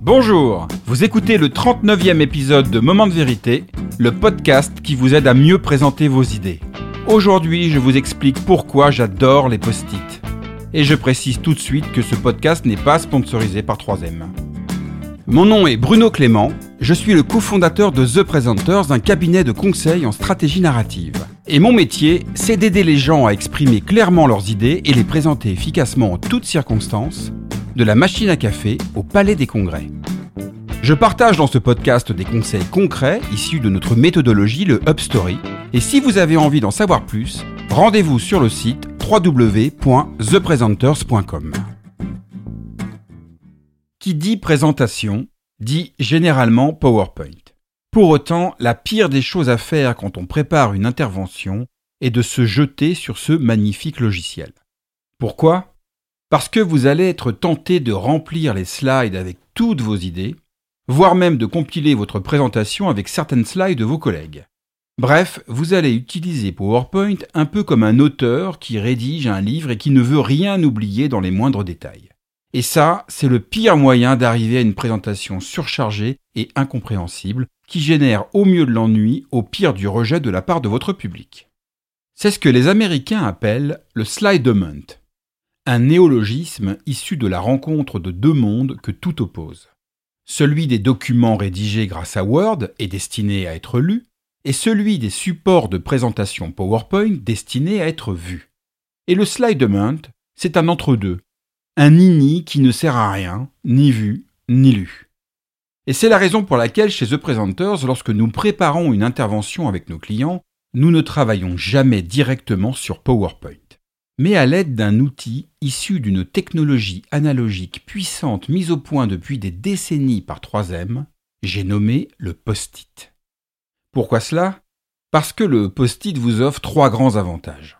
Bonjour, vous écoutez le 39e épisode de Moment de vérité, le podcast qui vous aide à mieux présenter vos idées. Aujourd'hui, je vous explique pourquoi j'adore les post-it. Et je précise tout de suite que ce podcast n'est pas sponsorisé par 3M. Mon nom est Bruno Clément, je suis le cofondateur de The Presenters, un cabinet de conseil en stratégie narrative. Et mon métier, c'est d'aider les gens à exprimer clairement leurs idées et les présenter efficacement en toutes circonstances, de la machine à café au palais des congrès. Je partage dans ce podcast des conseils concrets issus de notre méthodologie, le UpStory. Et si vous avez envie d'en savoir plus, rendez-vous sur le site www.thepresenters.com. Qui dit présentation dit généralement PowerPoint. Pour autant, la pire des choses à faire quand on prépare une intervention est de se jeter sur ce magnifique logiciel. Pourquoi? Parce que vous allez être tenté de remplir les slides avec toutes vos idées, voire même de compiler votre présentation avec certaines slides de vos collègues. Bref, vous allez utiliser PowerPoint un peu comme un auteur qui rédige un livre et qui ne veut rien oublier dans les moindres détails. Et ça, c'est le pire moyen d'arriver à une présentation surchargée et incompréhensible qui génère au mieux de l'ennui, au pire du rejet de la part de votre public. C'est ce que les Américains appellent le slidement, un néologisme issu de la rencontre de deux mondes que tout oppose. Celui des documents rédigés grâce à Word et destinés à être lus, et celui des supports de présentation PowerPoint destinés à être vus. Et le slidement, c'est un entre-deux, un nini qui ne sert à rien, ni vu, ni lu. Et c'est la raison pour laquelle chez The Presenters, lorsque nous préparons une intervention avec nos clients, nous ne travaillons jamais directement sur PowerPoint mais à l'aide d'un outil issu d'une technologie analogique puissante mise au point depuis des décennies par 3M, j'ai nommé le post-it. Pourquoi cela? Parce que le post-it vous offre trois grands avantages.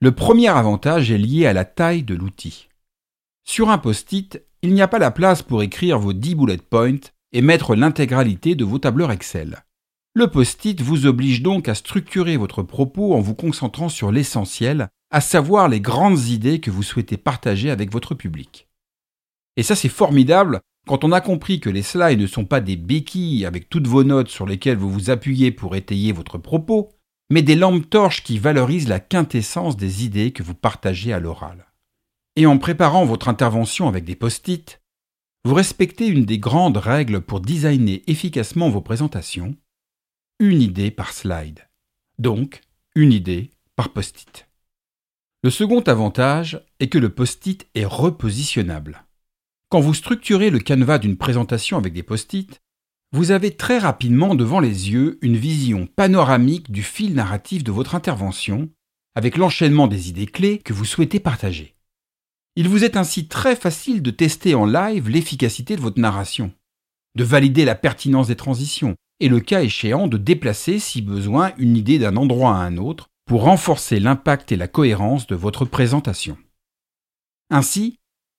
Le premier avantage est lié à la taille de l'outil. Sur un post-it, il n'y a pas la place pour écrire vos 10 bullet points et mettre l'intégralité de vos tableurs Excel. Le post-it vous oblige donc à structurer votre propos en vous concentrant sur l'essentiel à savoir les grandes idées que vous souhaitez partager avec votre public. Et ça c'est formidable quand on a compris que les slides ne sont pas des béquilles avec toutes vos notes sur lesquelles vous vous appuyez pour étayer votre propos, mais des lampes torches qui valorisent la quintessence des idées que vous partagez à l'oral. Et en préparant votre intervention avec des post-it, vous respectez une des grandes règles pour designer efficacement vos présentations, une idée par slide. Donc, une idée par post-it. Le second avantage est que le post-it est repositionnable. Quand vous structurez le canevas d'une présentation avec des post-it, vous avez très rapidement devant les yeux une vision panoramique du fil narratif de votre intervention, avec l'enchaînement des idées clés que vous souhaitez partager. Il vous est ainsi très facile de tester en live l'efficacité de votre narration, de valider la pertinence des transitions, et le cas échéant de déplacer si besoin une idée d'un endroit à un autre pour renforcer l'impact et la cohérence de votre présentation. Ainsi,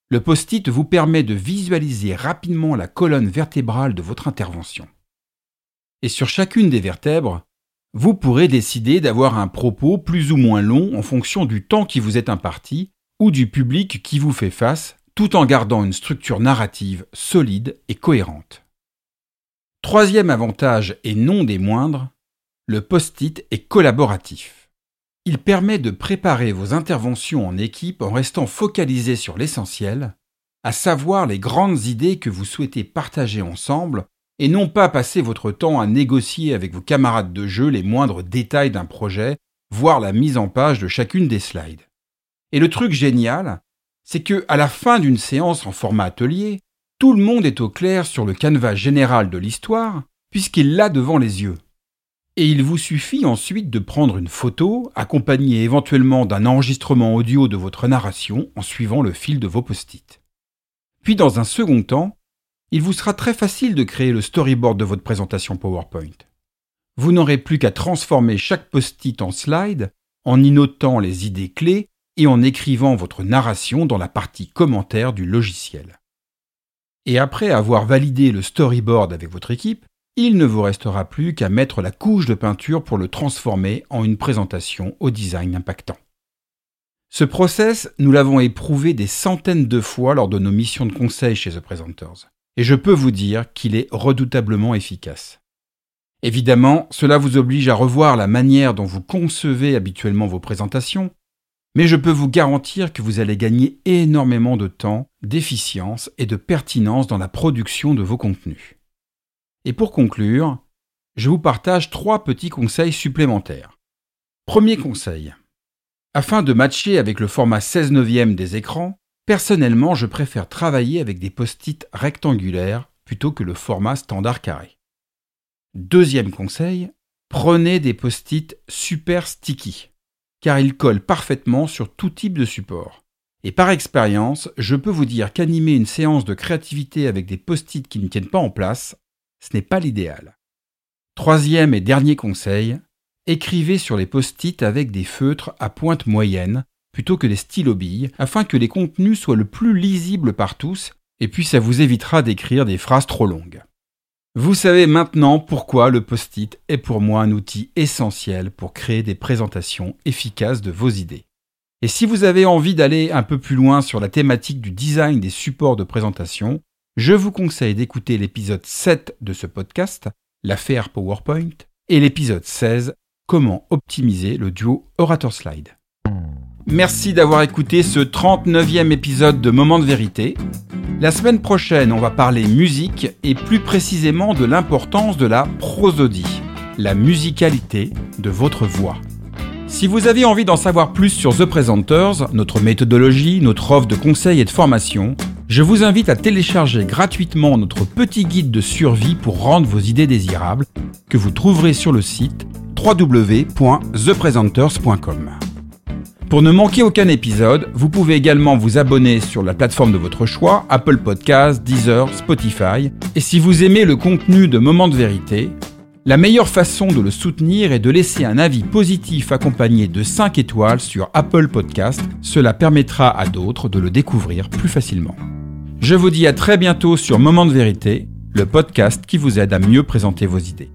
le post-it vous permet de visualiser rapidement la colonne vertébrale de votre intervention. Et sur chacune des vertèbres, vous pourrez décider d'avoir un propos plus ou moins long en fonction du temps qui vous est imparti ou du public qui vous fait face, tout en gardant une structure narrative solide et cohérente. Troisième avantage et non des moindres, le post-it est collaboratif. Il permet de préparer vos interventions en équipe en restant focalisé sur l'essentiel, à savoir les grandes idées que vous souhaitez partager ensemble, et non pas passer votre temps à négocier avec vos camarades de jeu les moindres détails d'un projet, voire la mise en page de chacune des slides. Et le truc génial, c'est que à la fin d'une séance en format atelier, tout le monde est au clair sur le canevas général de l'histoire, puisqu'il l'a devant les yeux et il vous suffit ensuite de prendre une photo, accompagnée éventuellement d'un enregistrement audio de votre narration en suivant le fil de vos post-it. Puis dans un second temps, il vous sera très facile de créer le storyboard de votre présentation PowerPoint. Vous n'aurez plus qu'à transformer chaque post-it en slide en y notant les idées clés et en écrivant votre narration dans la partie commentaire du logiciel. Et après avoir validé le storyboard avec votre équipe, il ne vous restera plus qu'à mettre la couche de peinture pour le transformer en une présentation au design impactant. Ce process, nous l'avons éprouvé des centaines de fois lors de nos missions de conseil chez The Presenters. et je peux vous dire qu'il est redoutablement efficace. Évidemment, cela vous oblige à revoir la manière dont vous concevez habituellement vos présentations, mais je peux vous garantir que vous allez gagner énormément de temps, d'efficience et de pertinence dans la production de vos contenus. Et pour conclure, je vous partage trois petits conseils supplémentaires. Premier conseil. Afin de matcher avec le format 16 neuvième des écrans, personnellement je préfère travailler avec des post-it rectangulaires plutôt que le format standard carré. Deuxième conseil, prenez des post-it super sticky, car ils collent parfaitement sur tout type de support. Et par expérience, je peux vous dire qu'animer une séance de créativité avec des post-it qui ne tiennent pas en place, ce n'est pas l'idéal. Troisième et dernier conseil, écrivez sur les post-it avec des feutres à pointe moyenne plutôt que des stylos billes afin que les contenus soient le plus lisibles par tous et puis ça vous évitera d'écrire des phrases trop longues. Vous savez maintenant pourquoi le post-it est pour moi un outil essentiel pour créer des présentations efficaces de vos idées. Et si vous avez envie d'aller un peu plus loin sur la thématique du design des supports de présentation, je vous conseille d'écouter l'épisode 7 de ce podcast l'affaire PowerPoint, et l'épisode 16, comment optimiser le duo Orator Slide. Merci d'avoir écouté ce 39e épisode de Moment de vérité. La semaine prochaine, on va parler musique et plus précisément de l'importance de la prosodie, la musicalité de votre voix. Si vous avez envie d'en savoir plus sur The Presenters, notre méthodologie, notre offre de conseils et de formation, je vous invite à télécharger gratuitement notre petit guide de survie pour rendre vos idées désirables que vous trouverez sur le site www.thepresenters.com. Pour ne manquer aucun épisode, vous pouvez également vous abonner sur la plateforme de votre choix, Apple Podcasts, Deezer, Spotify. Et si vous aimez le contenu de Moments de vérité, la meilleure façon de le soutenir est de laisser un avis positif accompagné de 5 étoiles sur Apple Podcasts. Cela permettra à d'autres de le découvrir plus facilement. Je vous dis à très bientôt sur Moment de vérité, le podcast qui vous aide à mieux présenter vos idées.